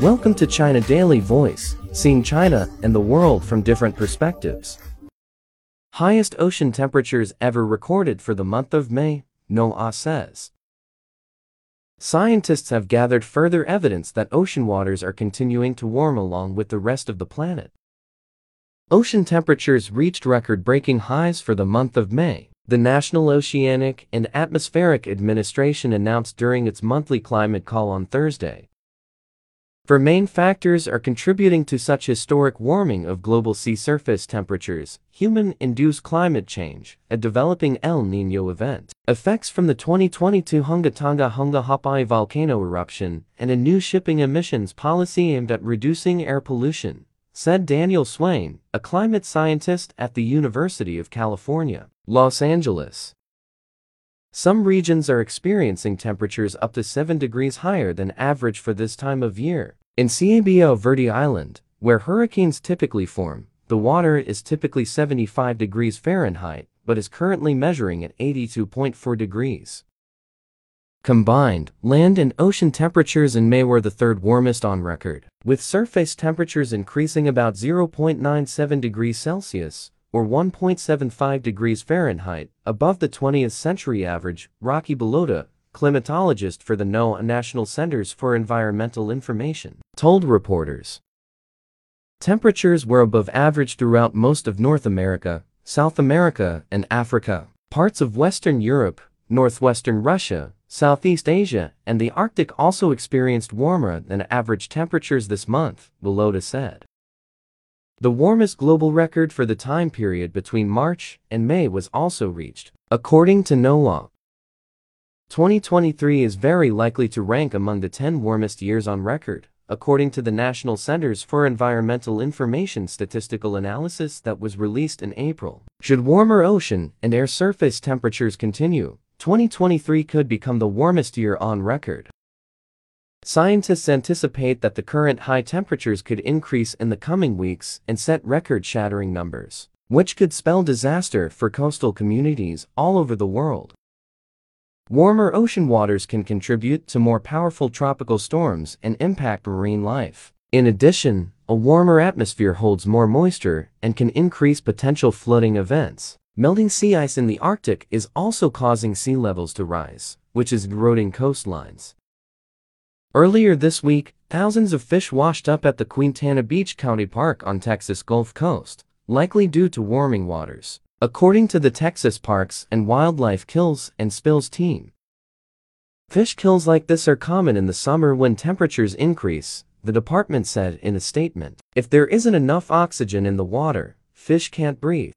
Welcome to China Daily Voice, seeing China and the world from different perspectives. Highest ocean temperatures ever recorded for the month of May, NOAA says. Scientists have gathered further evidence that ocean waters are continuing to warm along with the rest of the planet. Ocean temperatures reached record-breaking highs for the month of May, the National Oceanic and Atmospheric Administration announced during its monthly climate call on Thursday. Four main factors are contributing to such historic warming of global sea surface temperatures, human-induced climate change, a developing El Niño event, effects from the 2022 Hunga Tonga Hunga Hapai volcano eruption, and a new shipping emissions policy aimed at reducing air pollution, said Daniel Swain, a climate scientist at the University of California, Los Angeles. Some regions are experiencing temperatures up to 7 degrees higher than average for this time of year. In Cabo Verde Island, where hurricanes typically form, the water is typically 75 degrees Fahrenheit, but is currently measuring at 82.4 degrees. Combined, land and ocean temperatures in May were the third warmest on record, with surface temperatures increasing about 0.97 degrees Celsius, or 1.75 degrees Fahrenheit, above the 20th century average, Rocky Bilotta, climatologist for the NOAA National Centers for Environmental Information, told reporters. Temperatures were above average throughout most of North America, South America, and Africa. Parts of Western Europe, northwestern Russia, Southeast Asia, and the Arctic also experienced warmer than average temperatures this month, Bilotta said. The warmest global record for the time period between March and May was also reached, according to NOAA. 2023 is very likely to rank among the 10 warmest years on record, according to the National Centers for Environmental Information statistical analysis that was released in April. Should warmer ocean and air surface temperatures continue, 2023 could become the warmest year on record. Scientists anticipate that the current high temperatures could increase in the coming weeks and set record-shattering numbers, which could spell disaster for coastal communities all over the world. Warmer ocean waters can contribute to more powerful tropical storms and impact marine life. In addition, a warmer atmosphere holds more moisture and can increase potential flooding events. Melting sea ice in the Arctic is also causing sea levels to rise, which is eroding coastlines. Earlier this week, thousands of fish washed up at the Quintana Beach County Park on Texas Gulf Coast, likely due to warming waters according to the Texas Parks and Wildlife Kills and Spills team. Fish kills like this are common in the summer when temperatures increase, the department said in a statement. If there isn't enough oxygen in the water, fish can't breathe.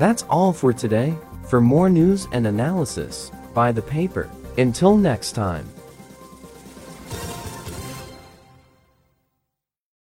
That's all for today. For more news and analysis, buy the paper. Until next time.